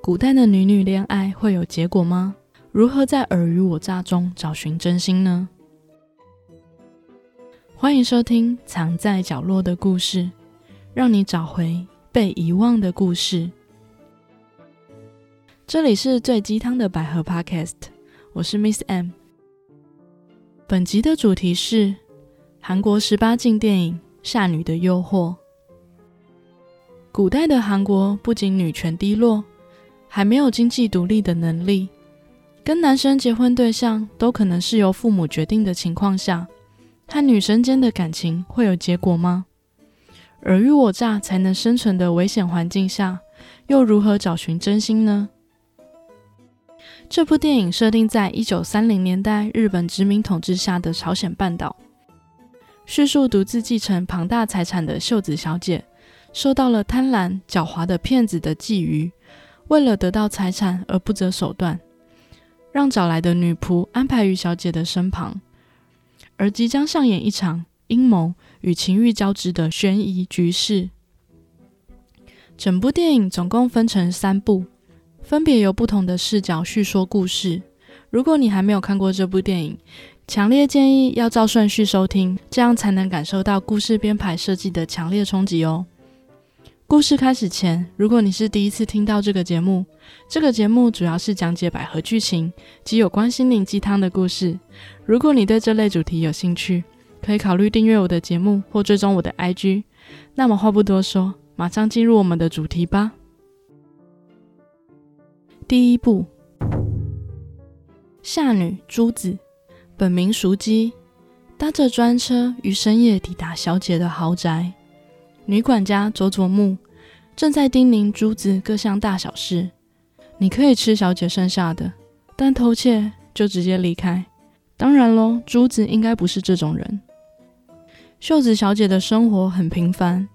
古代的女女恋爱会有结果吗？如何在尔虞我诈中找寻真心呢？欢迎收听《藏在角落的故事》，让你找回被遗忘的故事。这里是最鸡汤的百合 Podcast，我是 Miss M。本集的主题是韩国十八禁电影《夏女的诱惑》。古代的韩国不仅女权低落，还没有经济独立的能力，跟男生结婚对象都可能是由父母决定的情况下，和女生间的感情会有结果吗？尔虞我诈才能生存的危险环境下，又如何找寻真心呢？这部电影设定在一九三零年代日本殖民统治下的朝鲜半岛，叙述独自继承庞大财产的秀子小姐。受到了贪婪狡猾的骗子的觊觎，为了得到财产而不择手段，让找来的女仆安排于小姐的身旁，而即将上演一场阴谋与情欲交织的悬疑局势。整部电影总共分成三部，分别由不同的视角叙说故事。如果你还没有看过这部电影，强烈建议要照顺序收听，这样才能感受到故事编排设计的强烈冲击哦。故事开始前，如果你是第一次听到这个节目，这个节目主要是讲解百合剧情及有关心灵鸡汤的故事。如果你对这类主题有兴趣，可以考虑订阅我的节目或追踪我的 IG。那么话不多说，马上进入我们的主题吧。第一步，夏女朱子，本名淑姬，搭着专车于深夜抵达小姐的豪宅。女管家佐佐木正在叮咛珠子各项大小事。你可以吃小姐剩下的，但偷窃就直接离开。当然喽，珠子应该不是这种人。秀子小姐的生活很平凡，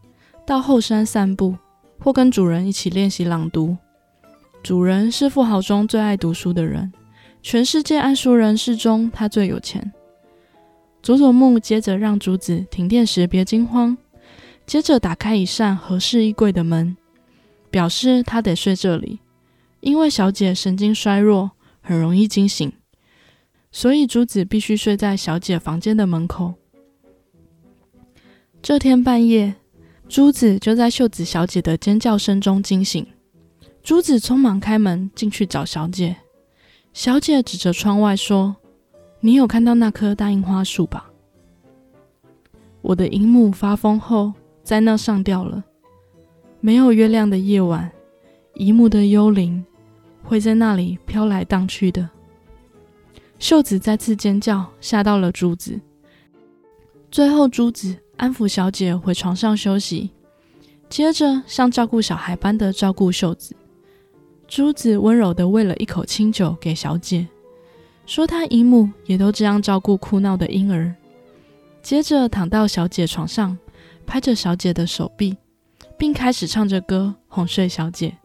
到后山散步，或跟主人一起练习朗读。主人是富豪中最爱读书的人，全世界爱书人士中他最有钱。佐佐木接着让珠子停电时别惊慌。接着打开一扇合适衣柜的门，表示他得睡这里，因为小姐神经衰弱，很容易惊醒，所以珠子必须睡在小姐房间的门口。这天半夜，珠子就在秀子小姐的尖叫声中惊醒。珠子匆忙开门进去找小姐，小姐指着窗外说：“你有看到那棵大樱花树吧？我的樱木发疯后。”在那上吊了。没有月亮的夜晚，姨母的幽灵会在那里飘来荡去的。秀子再次尖叫，吓到了珠子。最后，珠子安抚小姐回床上休息，接着像照顾小孩般的照顾秀子。珠子温柔的喂了一口清酒给小姐，说她姨母也都这样照顾哭闹的婴儿。接着躺到小姐床上。拍着小姐的手臂，并开始唱着歌哄睡小姐。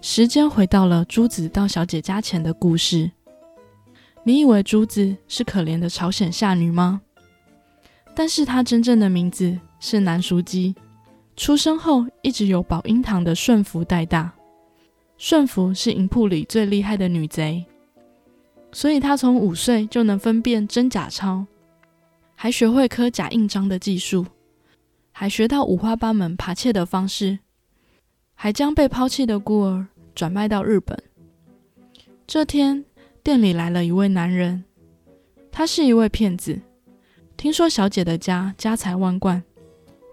时间回到了珠子到小姐家前的故事。你以为珠子是可怜的朝鲜下女吗？但是她真正的名字是南淑姬。出生后一直由保婴堂的顺服带大。顺服是银铺里最厉害的女贼，所以她从五岁就能分辨真假钞。还学会刻假印章的技术，还学到五花八门扒窃的方式，还将被抛弃的孤儿转卖到日本。这天，店里来了一位男人，他是一位骗子。听说小姐的家家财万贯，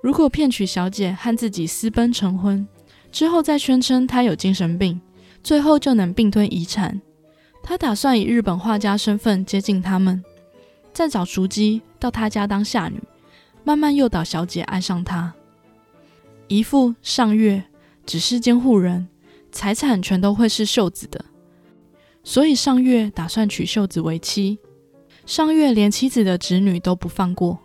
如果骗取小姐和自己私奔成婚，之后再宣称他有精神病，最后就能并吞遗产。他打算以日本画家身份接近他们。再找熟姬到他家当下女，慢慢诱导小姐爱上他。姨父上月只是监护人，财产全都会是秀子的，所以上月打算娶秀子为妻。上月连妻子的侄女都不放过，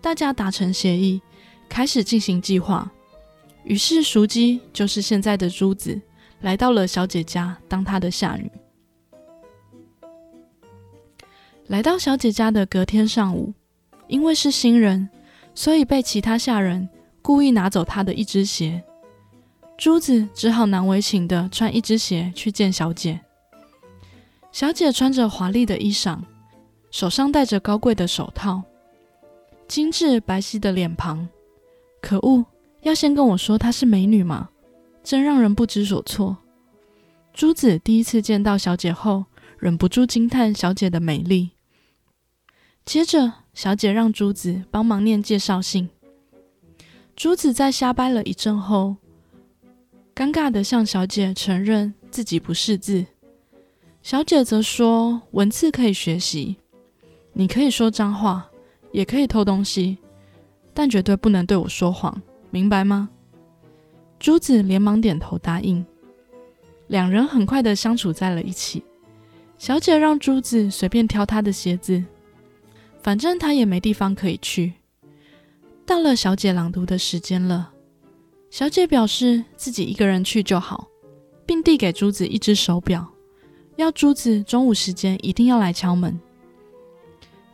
大家达成协议，开始进行计划。于是熟姬就是现在的珠子，来到了小姐家当她的下女。来到小姐家的隔天上午，因为是新人，所以被其他下人故意拿走她的一只鞋。珠子只好难为情的穿一只鞋去见小姐。小姐穿着华丽的衣裳，手上戴着高贵的手套，精致白皙的脸庞。可恶，要先跟我说她是美女吗？真让人不知所措。珠子第一次见到小姐后，忍不住惊叹小姐的美丽。接着，小姐让珠子帮忙念介绍信。珠子在瞎掰了一阵后，尴尬的向小姐承认自己不识字。小姐则说：“文字可以学习，你可以说脏话，也可以偷东西，但绝对不能对我说谎，明白吗？”珠子连忙点头答应。两人很快的相处在了一起。小姐让珠子随便挑她的鞋子，反正她也没地方可以去。到了小姐朗读的时间了，小姐表示自己一个人去就好，并递给珠子一只手表，要珠子中午时间一定要来敲门。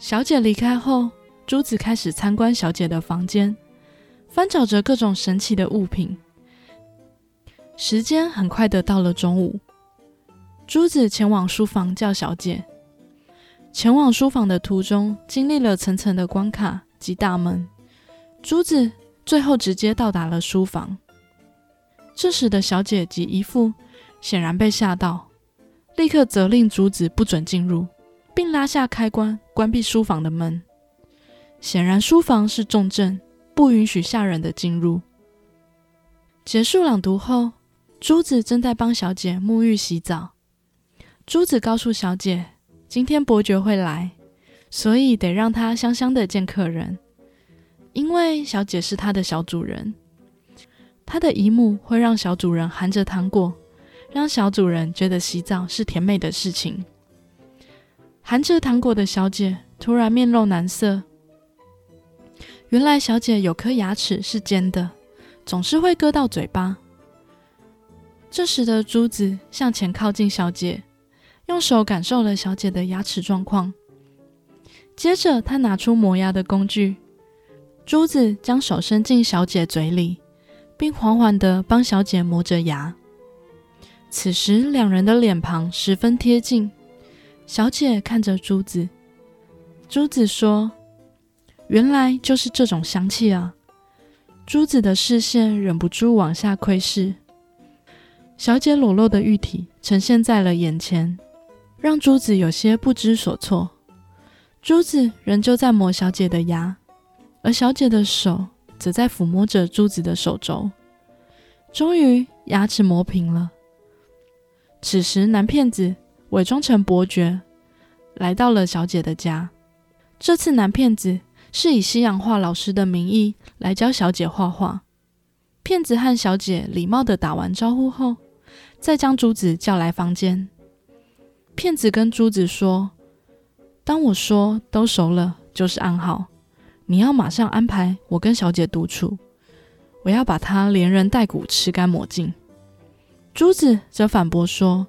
小姐离开后，珠子开始参观小姐的房间，翻找着各种神奇的物品。时间很快的到了中午，珠子前往书房叫小姐。前往书房的途中，经历了层层的关卡及大门，珠子最后直接到达了书房。这时的小姐及姨父显然被吓到，立刻责令珠子不准进入，并拉下开关关闭书房的门。显然，书房是重症，不允许下人的进入。结束朗读后。珠子正在帮小姐沐浴洗澡。珠子告诉小姐，今天伯爵会来，所以得让他香香的见客人。因为小姐是他的小主人，他的姨母会让小主人含着糖果，让小主人觉得洗澡是甜美的事情。含着糖果的小姐突然面露难色，原来小姐有颗牙齿是尖的，总是会割到嘴巴。这时的珠子向前靠近小姐，用手感受了小姐的牙齿状况。接着，他拿出磨牙的工具。珠子将手伸进小姐嘴里，并缓缓地帮小姐磨着牙。此时，两人的脸庞十分贴近。小姐看着珠子，珠子说：“原来就是这种香气啊！”珠子的视线忍不住往下窥视。小姐裸露的玉体呈现在了眼前，让珠子有些不知所措。珠子仍旧在磨小姐的牙，而小姐的手则在抚摸着珠子的手肘。终于，牙齿磨平了。此时，男骗子伪装成伯爵，来到了小姐的家。这次，男骗子是以西洋画老师的名义来教小姐画画。骗子和小姐礼貌的打完招呼后。再将珠子叫来房间。骗子跟珠子说：“当我说都熟了，就是暗号。你要马上安排我跟小姐独处，我要把她连人带骨吃干抹净。”珠子则反驳说：“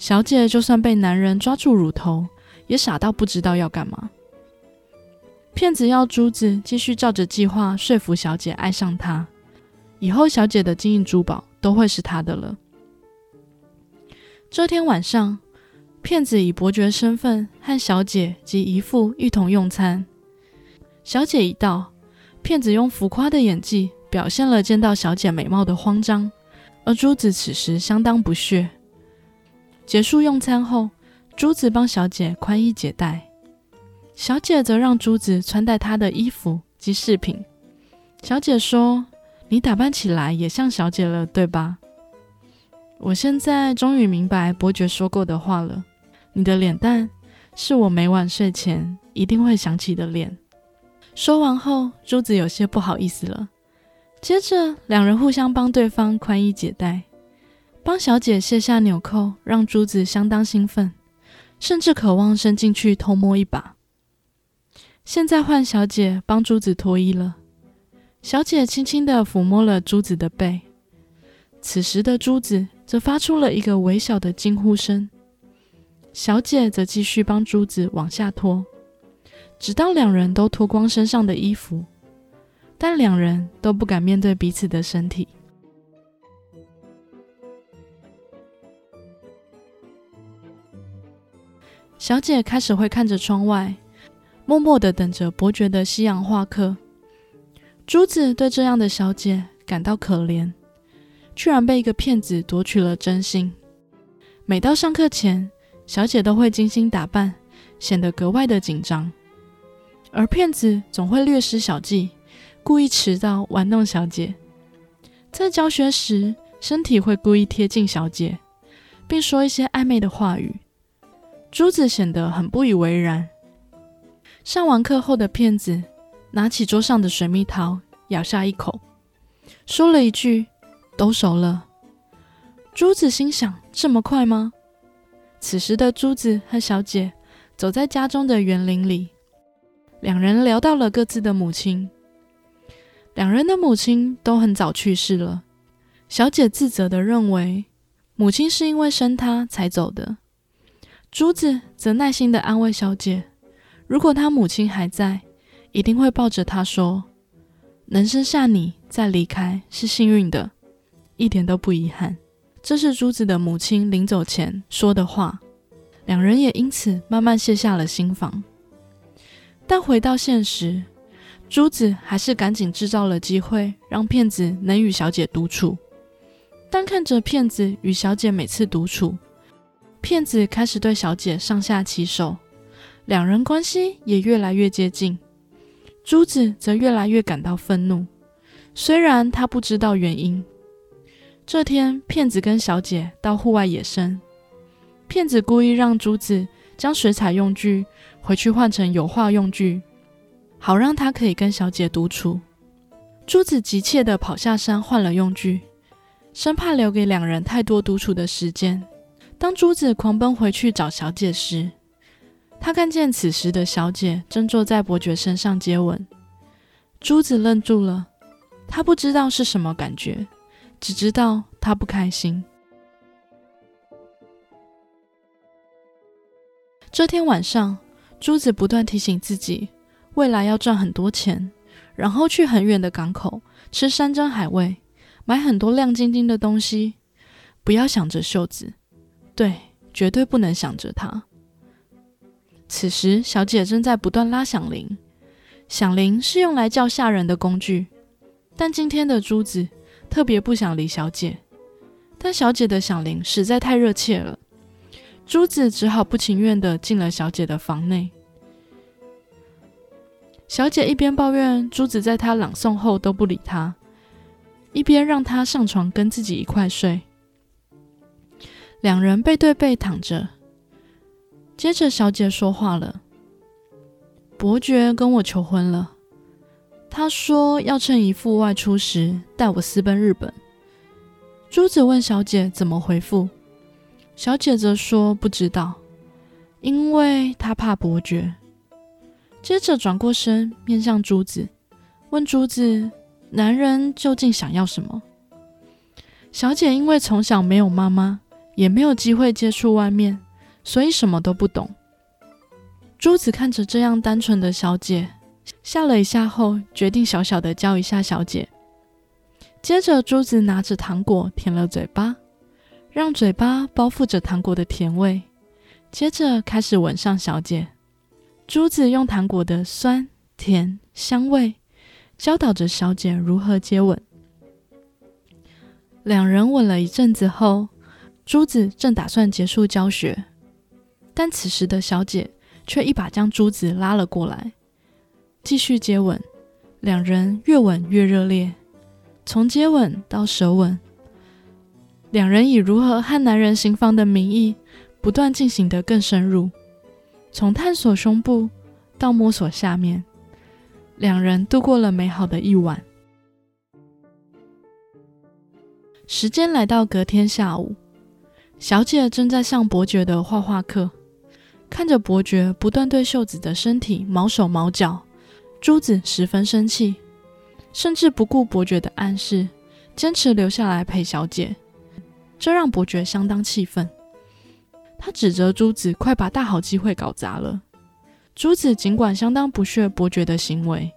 小姐就算被男人抓住乳头，也傻到不知道要干嘛。”骗子要珠子继续照着计划说服小姐爱上他，以后小姐的金银珠宝都会是他的了。这天晚上，骗子以伯爵身份和小姐及姨父一同用餐。小姐一到，骗子用浮夸的演技表现了见到小姐美貌的慌张，而珠子此时相当不屑。结束用餐后，珠子帮小姐宽衣解带，小姐则让珠子穿戴她的衣服及饰品。小姐说：“你打扮起来也像小姐了，对吧？”我现在终于明白伯爵说过的话了。你的脸蛋是我每晚睡前一定会想起的脸。说完后，珠子有些不好意思了。接着，两人互相帮对方宽衣解带，帮小姐卸下纽扣，让珠子相当兴奋，甚至渴望伸进去偷摸一把。现在换小姐帮珠子脱衣了。小姐轻轻地抚摸了珠子的背。此时的珠子。则发出了一个微小的惊呼声。小姐则继续帮珠子往下脱，直到两人都脱光身上的衣服。但两人都不敢面对彼此的身体。小姐开始会看着窗外，默默的等着伯爵的西洋画客。珠子对这样的小姐感到可怜，居然被一个骗子夺取了真心。每到上课前，小姐都会精心打扮，显得格外的紧张。而骗子总会略施小计，故意迟到玩弄小姐。在教学时，身体会故意贴近小姐，并说一些暧昧的话语。珠子显得很不以为然。上完课后的骗子拿起桌上的水蜜桃，咬下一口，说了一句：“都熟了。”珠子心想：“这么快吗？”此时的珠子和小姐走在家中的园林里。两人聊到了各自的母亲，两人的母亲都很早去世了。小姐自责的认为，母亲是因为生她才走的。珠子则耐心的安慰小姐，如果她母亲还在，一定会抱着她说：“能生下你再离开是幸运的，一点都不遗憾。”这是珠子的母亲临走前说的话。两人也因此慢慢卸下了心防。但回到现实，珠子还是赶紧制造了机会，让骗子能与小姐独处。但看着骗子与小姐每次独处，骗子开始对小姐上下其手，两人关系也越来越接近。珠子则越来越感到愤怒，虽然他不知道原因。这天，骗子跟小姐到户外野生，骗子故意让珠子将水彩用具。回去换成油画用具，好让他可以跟小姐独处。珠子急切地跑下山换了用具，生怕留给两人太多独处的时间。当珠子狂奔回去找小姐时，他看见此时的小姐正坐在伯爵身上接吻。珠子愣住了，他不知道是什么感觉，只知道他不开心。这天晚上。珠子不断提醒自己，未来要赚很多钱，然后去很远的港口吃山珍海味，买很多亮晶晶的东西。不要想着袖子，对，绝对不能想着它。此时，小姐正在不断拉响铃，响铃是用来叫下人的工具。但今天的珠子特别不想理小姐，但小姐的响铃实在太热切了。珠子只好不情愿地进了小姐的房内。小姐一边抱怨珠子在她朗诵后都不理她，一边让她上床跟自己一块睡。两人背对背躺着。接着，小姐说话了：“伯爵跟我求婚了，他说要趁姨父外出时带我私奔日本。”珠子问小姐怎么回复。小姐则说不知道，因为她怕伯爵。接着转过身，面向珠子，问珠子：“男人究竟想要什么？”小姐因为从小没有妈妈，也没有机会接触外面，所以什么都不懂。珠子看着这样单纯的小姐，笑了一下后，决定小小的教一下小姐。接着，珠子拿着糖果舔了嘴巴。让嘴巴包覆着糖果的甜味，接着开始吻上小姐。珠子用糖果的酸甜香味教导着小姐如何接吻。两人吻了一阵子后，珠子正打算结束教学，但此时的小姐却一把将珠子拉了过来，继续接吻。两人越吻越热烈，从接吻到舌吻。两人以如何和男人行房的名义，不断进行得更深入，从探索胸部到摸索下面，两人度过了美好的一晚。时间来到隔天下午，小姐正在上伯爵的画画课，看着伯爵不断对秀子的身体毛手毛脚，珠子十分生气，甚至不顾伯爵的暗示，坚持留下来陪小姐。这让伯爵相当气愤，他指责珠子快把大好机会搞砸了。珠子尽管相当不屑伯爵的行为，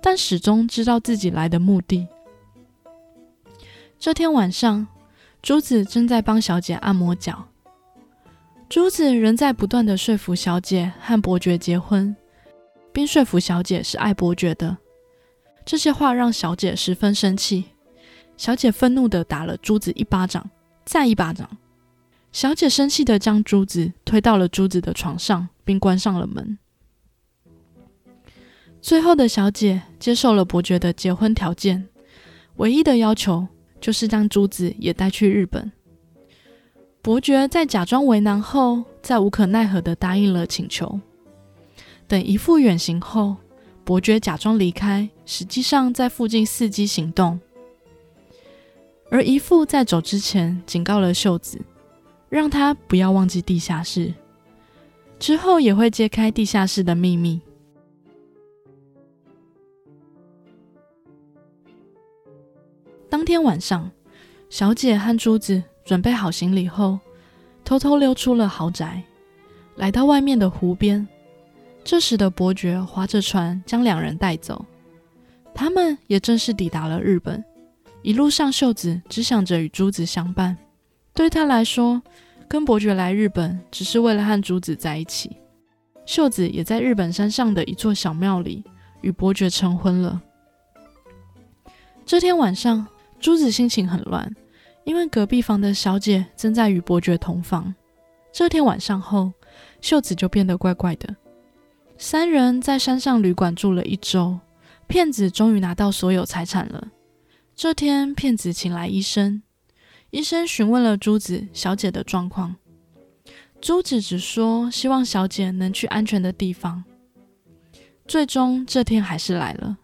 但始终知道自己来的目的。这天晚上，珠子正在帮小姐按摩脚。珠子仍在不断的说服小姐和伯爵结婚，并说服小姐是爱伯爵的。这些话让小姐十分生气。小姐愤怒的打了珠子一巴掌，再一巴掌。小姐生气的将珠子推到了珠子的床上，并关上了门。最后的小姐接受了伯爵的结婚条件，唯一的要求就是将珠子也带去日本。伯爵在假装为难后，再无可奈何的答应了请求。等姨父远行后，伯爵假装离开，实际上在附近伺机行动。而姨父在走之前警告了秀子，让他不要忘记地下室，之后也会揭开地下室的秘密。当天晚上，小姐和珠子准备好行李后，偷偷溜出了豪宅，来到外面的湖边。这时的伯爵划着船将两人带走，他们也正式抵达了日本。一路上，秀子只想着与珠子相伴。对他来说，跟伯爵来日本只是为了和珠子在一起。秀子也在日本山上的一座小庙里与伯爵成婚了。这天晚上，珠子心情很乱，因为隔壁房的小姐正在与伯爵同房。这天晚上后，秀子就变得怪怪的。三人在山上旅馆住了一周，骗子终于拿到所有财产了。这天，骗子请来医生。医生询问了珠子小姐的状况，珠子只说希望小姐能去安全的地方。最终，这天还是来了。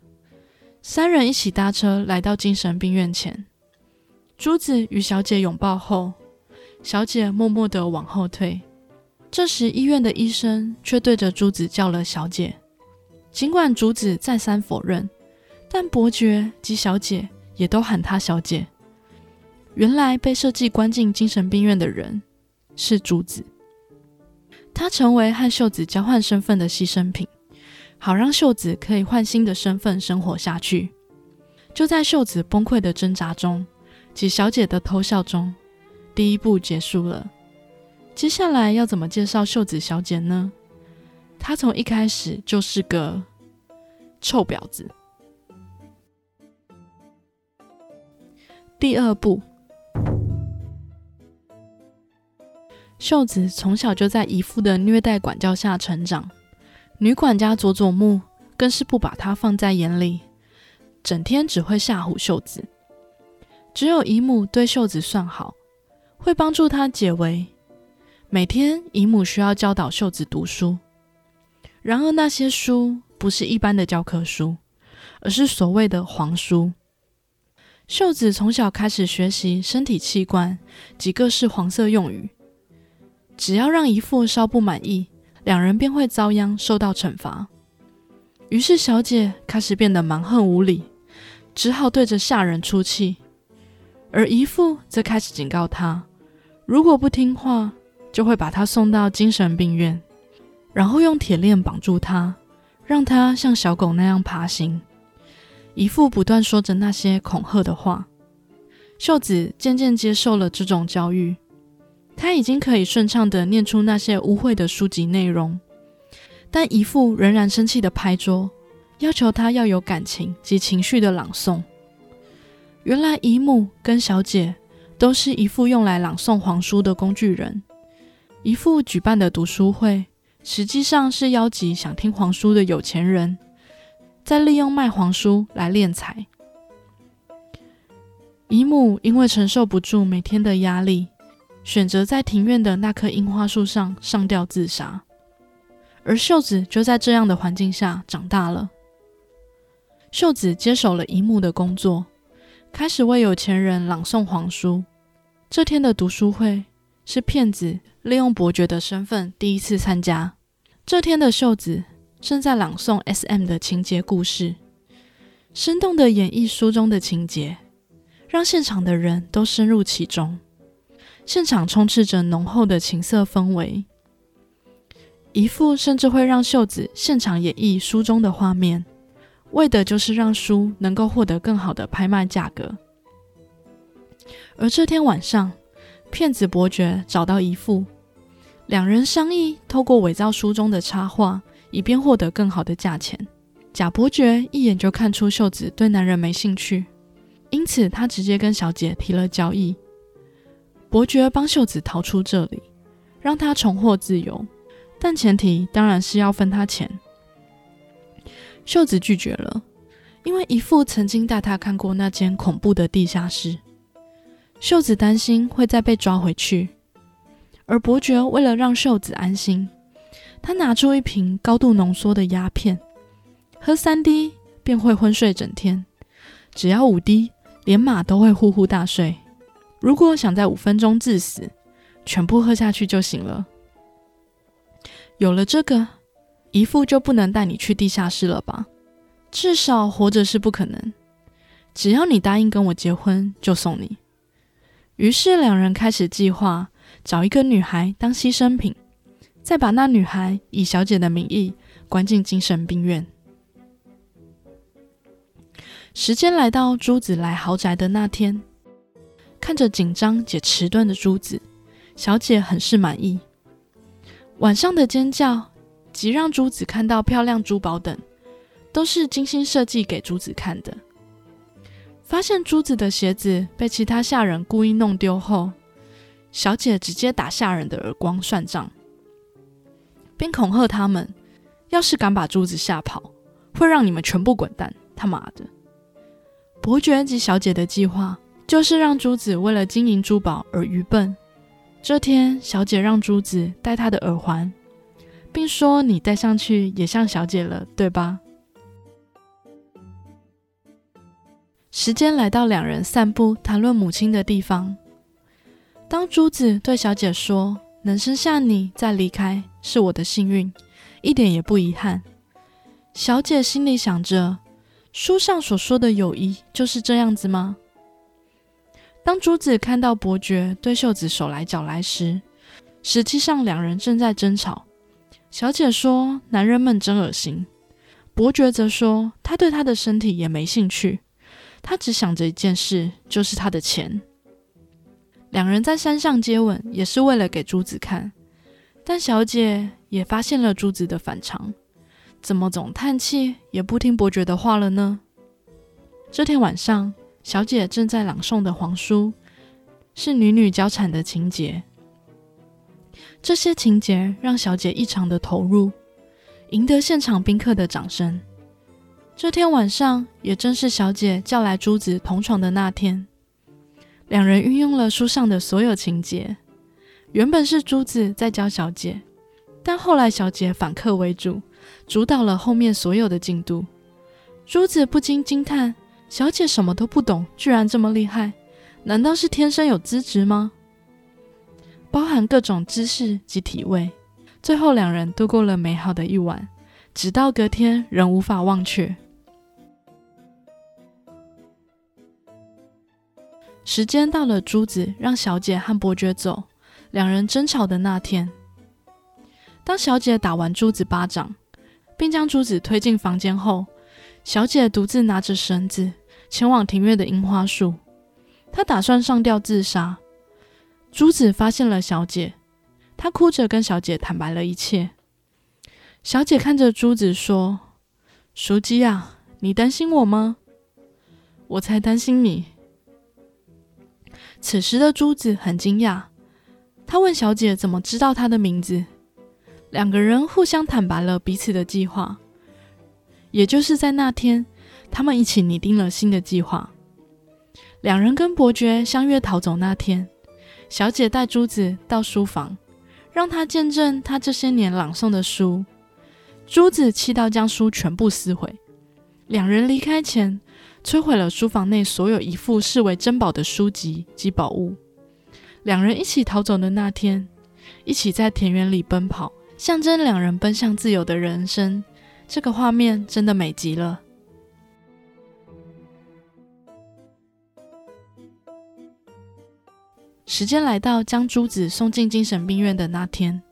三人一起搭车来到精神病院前，珠子与小姐拥抱后，小姐默默地往后退。这时，医院的医生却对着珠子叫了“小姐”。尽管珠子再三否认，但伯爵及小姐。也都喊她小姐。原来被设计关进精神病院的人是珠子，她成为和秀子交换身份的牺牲品，好让秀子可以换新的身份生活下去。就在秀子崩溃的挣扎中及小姐的偷笑中，第一步结束了。接下来要怎么介绍秀子小姐呢？她从一开始就是个臭婊子。第二步，秀子从小就在姨父的虐待管教下成长，女管家佐佐木更是不把她放在眼里，整天只会吓唬秀子。只有姨母对秀子算好，会帮助她解围。每天，姨母需要教导秀子读书，然而那些书不是一般的教科书，而是所谓的黄书。秀子从小开始学习身体器官及各式黄色用语，只要让姨父稍不满意，两人便会遭殃，受到惩罚。于是小姐开始变得蛮横无理，只好对着下人出气，而姨父则开始警告她，如果不听话，就会把他送到精神病院，然后用铁链绑住他，让他像小狗那样爬行。姨父不断说着那些恐吓的话，秀子渐渐接受了这种教育。他已经可以顺畅的念出那些污秽的书籍内容，但姨父仍然生气的拍桌，要求他要有感情及情绪的朗诵。原来姨母跟小姐都是姨父用来朗诵黄书的工具人。姨父举办的读书会，实际上是邀集想听黄书的有钱人。再利用卖黄书来敛财。姨母因为承受不住每天的压力，选择在庭院的那棵樱花树上上吊自杀。而秀子就在这样的环境下长大了。秀子接手了姨母的工作，开始为有钱人朗诵黄书。这天的读书会是骗子利用伯爵的身份第一次参加。这天的秀子。正在朗诵 S.M 的情节故事，生动的演绎书中的情节，让现场的人都深入其中。现场充斥着浓厚的情色氛围，姨父甚至会让秀子现场演绎书中的画面，为的就是让书能够获得更好的拍卖价格。而这天晚上，骗子伯爵找到姨父，两人商议透过伪造书中的插画，以便获得更好的价钱。贾伯爵一眼就看出秀子对男人没兴趣，因此他直接跟小姐提了交易。伯爵帮秀子逃出这里，让她重获自由，但前提当然是要分他钱。秀子拒绝了，因为姨父曾经带她看过那间恐怖的地下室。秀子担心会再被抓回去，而伯爵为了让秀子安心，他拿出一瓶高度浓缩的鸦片，喝三滴便会昏睡整天，只要五滴，连马都会呼呼大睡。如果想在五分钟致死，全部喝下去就行了。有了这个。姨父就不能带你去地下室了吧？至少活着是不可能。只要你答应跟我结婚，就送你。于是两人开始计划找一个女孩当牺牲品，再把那女孩以小姐的名义关进精神病院。时间来到朱子来豪宅的那天，看着紧张且迟钝的朱子，小姐很是满意。晚上的尖叫。即让珠子看到漂亮珠宝等，都是精心设计给珠子看的。发现珠子的鞋子被其他下人故意弄丢后，小姐直接打下人的耳光算账，并恐吓他们：要是敢把珠子吓跑，会让你们全部滚蛋！他妈的！伯爵及小姐的计划就是让珠子为了经营珠宝而愚笨。这天，小姐让珠子戴她的耳环。并说：“你戴上去也像小姐了，对吧？”时间来到两人散步谈论母亲的地方。当珠子对小姐说：“能生下你再离开是我的幸运，一点也不遗憾。”小姐心里想着：“书上所说的友谊就是这样子吗？”当珠子看到伯爵对秀子手来脚来时，实际上两人正在争吵。小姐说：“男人们真恶心。”伯爵则说：“他对她的身体也没兴趣，他只想着一件事，就是他的钱。”两人在山上接吻，也是为了给珠子看。但小姐也发现了珠子的反常，怎么总叹气，也不听伯爵的话了呢？这天晚上，小姐正在朗诵的黄书，是女女交产的情节。这些情节让小姐异常的投入，赢得现场宾客的掌声。这天晚上也正是小姐叫来珠子同床的那天，两人运用了书上的所有情节。原本是珠子在教小姐，但后来小姐反客为主，主导了后面所有的进度。珠子不禁惊叹：小姐什么都不懂，居然这么厉害，难道是天生有资质吗？包含各种知识及体味，最后两人度过了美好的一晚，直到隔天仍无法忘却。时间到了，珠子让小姐和伯爵走，两人争吵的那天，当小姐打完珠子巴掌，并将珠子推进房间后，小姐独自拿着绳子前往庭院的樱花树，她打算上吊自杀。珠子发现了小姐，她哭着跟小姐坦白了一切。小姐看着珠子说：“熟姬啊，你担心我吗？我才担心你。”此时的珠子很惊讶，她问小姐怎么知道她的名字。两个人互相坦白了彼此的计划，也就是在那天，他们一起拟定了新的计划。两人跟伯爵相约逃走那天。小姐带珠子到书房，让她见证她这些年朗诵的书。珠子气到将书全部撕毁。两人离开前，摧毁了书房内所有一副视为珍宝的书籍及宝物。两人一起逃走的那天，一起在田园里奔跑，象征两人奔向自由的人生。这个画面真的美极了。时间来到将珠子送进精神病院的那天，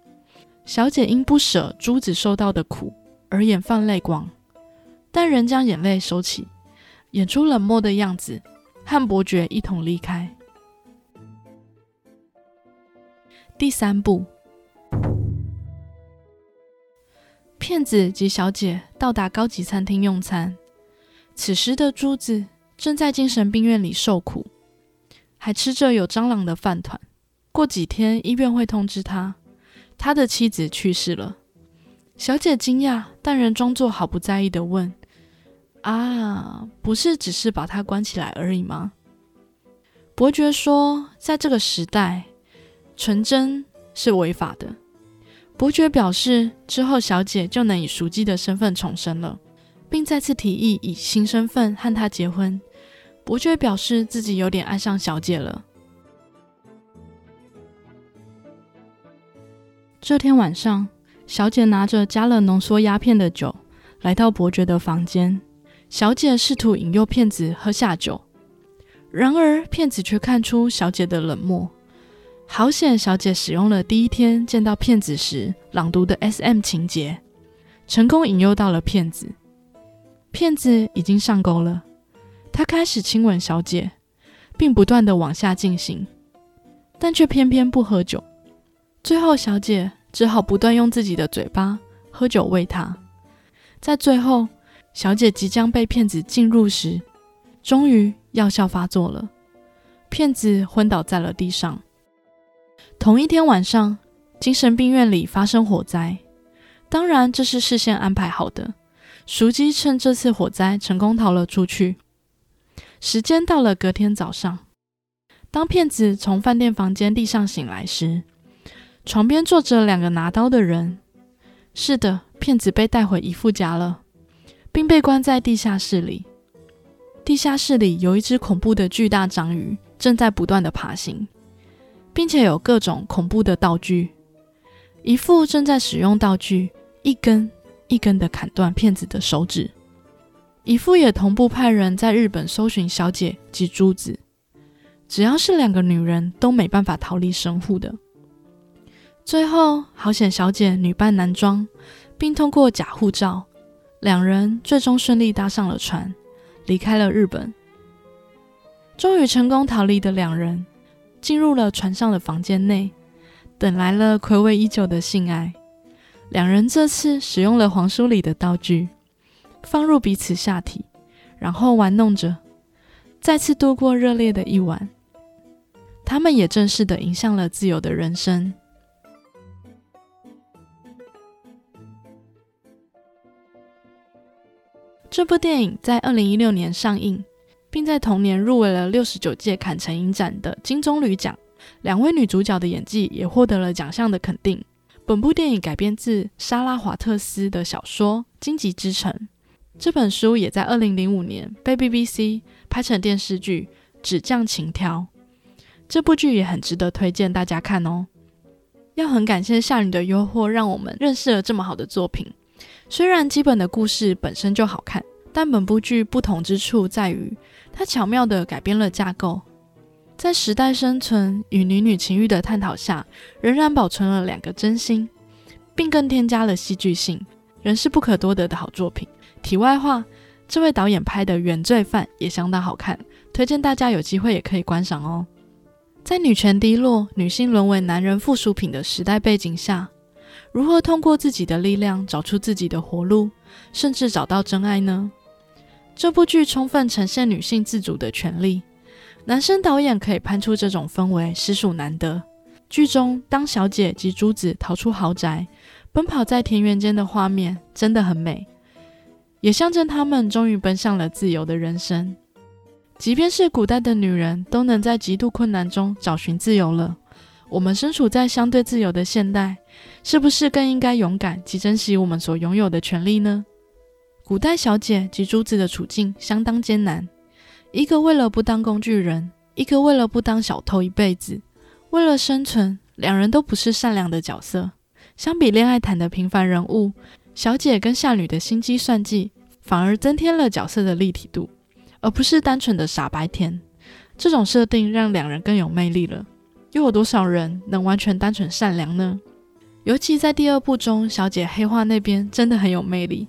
小姐因不舍珠子受到的苦而眼泛泪光。但仍将眼泪收起，演出冷漠的样子，和伯爵一同离开。第三步，骗子及小姐到达高级餐厅用餐。此时的珠子正在精神病院里受苦，还吃着有蟑螂的饭团。过几天医院会通知他，他的妻子去世了。小姐惊讶，但仍装作毫不在意的问：“啊，不是只是把他关起来而已吗？”伯爵说：“在这个时代，纯真是违法的。”伯爵表示，之后小姐就能以熟记的身份重生了。并再次提议以新身份和他结婚。伯爵表示自己有点爱上小姐了。这天晚上，小姐拿着加了浓缩鸦片的酒来到伯爵的房间。小姐试图引诱骗子喝下酒，然而骗子却看出小姐的冷漠。好险，小姐使用了第一天见到骗子时朗读的 S.M 情节，成功引诱到了骗子。骗子已经上钩了，他开始亲吻小姐，并不断的往下进行，但却偏偏不喝酒。最后，小姐只好不断用自己的嘴巴喝酒喂他。在最后，小姐即将被骗子进入时，终于药效发作了，骗子昏倒在了地上。同一天晚上，精神病院里发生火灾，当然这是事先安排好的。熟姬趁这次火灾成功逃了出去。时间到了隔天早上，当骗子从饭店房间地上醒来时，床边坐着两个拿刀的人。是的，骗子被带回姨父家了，并被关在地下室里。地下室里有一只恐怖的巨大章鱼正在不断的爬行，并且有各种恐怖的道具。姨父正在使用道具一根。一根的砍断骗子的手指，姨父也同步派人在日本搜寻小姐及珠子。只要是两个女人，都没办法逃离神户的。最后，好险小姐女扮男装，并通过假护照，两人最终顺利搭上了船，离开了日本。终于成功逃离的两人，进入了船上的房间内，等来了暌违已久的性爱。两人这次使用了黄书里的道具，放入彼此下体，然后玩弄着，再次度过热烈的一晚。他们也正式的迎向了自由的人生。这部电影在二零一六年上映，并在同年入围了六十九届坎城影展的金棕榈奖。两位女主角的演技也获得了奖项的肯定。本部电影改编自莎拉·华特斯的小说《荆棘之城》，这本书也在二零零五年被 BBC 拍成电视剧《纸匠情挑》。这部剧也很值得推荐大家看哦。要很感谢《夏女的诱惑》，让我们认识了这么好的作品。虽然基本的故事本身就好看，但本部剧不同之处在于，它巧妙地改编了架构。在时代生存与女女情欲的探讨下，仍然保存了两个真心，并更添加了戏剧性，仍是不可多得的好作品。题外话，这位导演拍的《原罪犯》也相当好看，推荐大家有机会也可以观赏哦。在女权低落、女性沦为男人附属品的时代背景下，如何通过自己的力量找出自己的活路，甚至找到真爱呢？这部剧充分呈现女性自主的权利。男生导演可以拍出这种氛围，实属难得。剧中，当小姐及珠子逃出豪宅，奔跑在田园间的画面真的很美，也象征他们终于奔向了自由的人生。即便是古代的女人，都能在极度困难中找寻自由了。我们身处在相对自由的现代，是不是更应该勇敢及珍惜我们所拥有的权利呢？古代小姐及珠子的处境相当艰难。一个为了不当工具人，一个为了不当小偷一辈子，为了生存，两人都不是善良的角色。相比恋爱谈的平凡人物，小姐跟夏女的心机算计，反而增添了角色的立体度，而不是单纯的傻白甜。这种设定让两人更有魅力了。又有多少人能完全单纯善良呢？尤其在第二部中，小姐黑化那边真的很有魅力。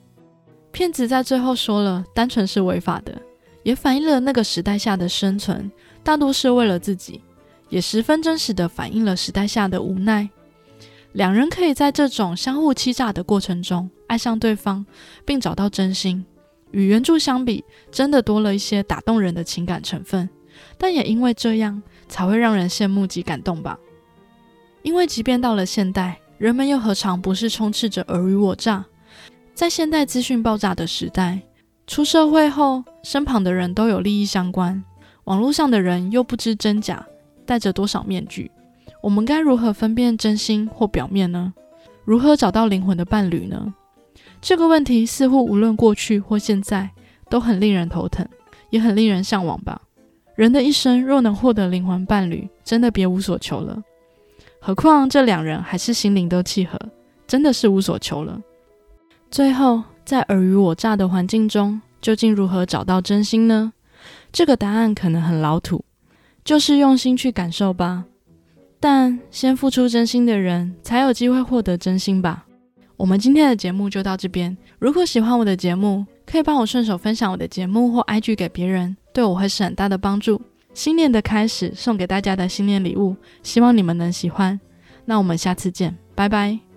骗子在最后说了，单纯是违法的，也反映了那个时代下的生存大多是为了自己，也十分真实的反映了时代下的无奈。两人可以在这种相互欺诈的过程中爱上对方，并找到真心。与原著相比，真的多了一些打动人的情感成分，但也因为这样，才会让人羡慕及感动吧。因为即便到了现代，人们又何尝不是充斥着尔虞我诈？在现代资讯爆炸的时代，出社会后，身旁的人都有利益相关，网络上的人又不知真假，戴着多少面具。我们该如何分辨真心或表面呢？如何找到灵魂的伴侣呢？这个问题似乎无论过去或现在都很令人头疼，也很令人向往吧。人的一生若能获得灵魂伴侣，真的别无所求了。何况这两人还是心灵都契合，真的是无所求了。最后，在尔虞我诈的环境中，究竟如何找到真心呢？这个答案可能很老土，就是用心去感受吧。但先付出真心的人，才有机会获得真心吧。我们今天的节目就到这边。如果喜欢我的节目，可以帮我顺手分享我的节目或 IG 给别人，对我会是很大的帮助。新年的开始，送给大家的新年礼物，希望你们能喜欢。那我们下次见，拜拜。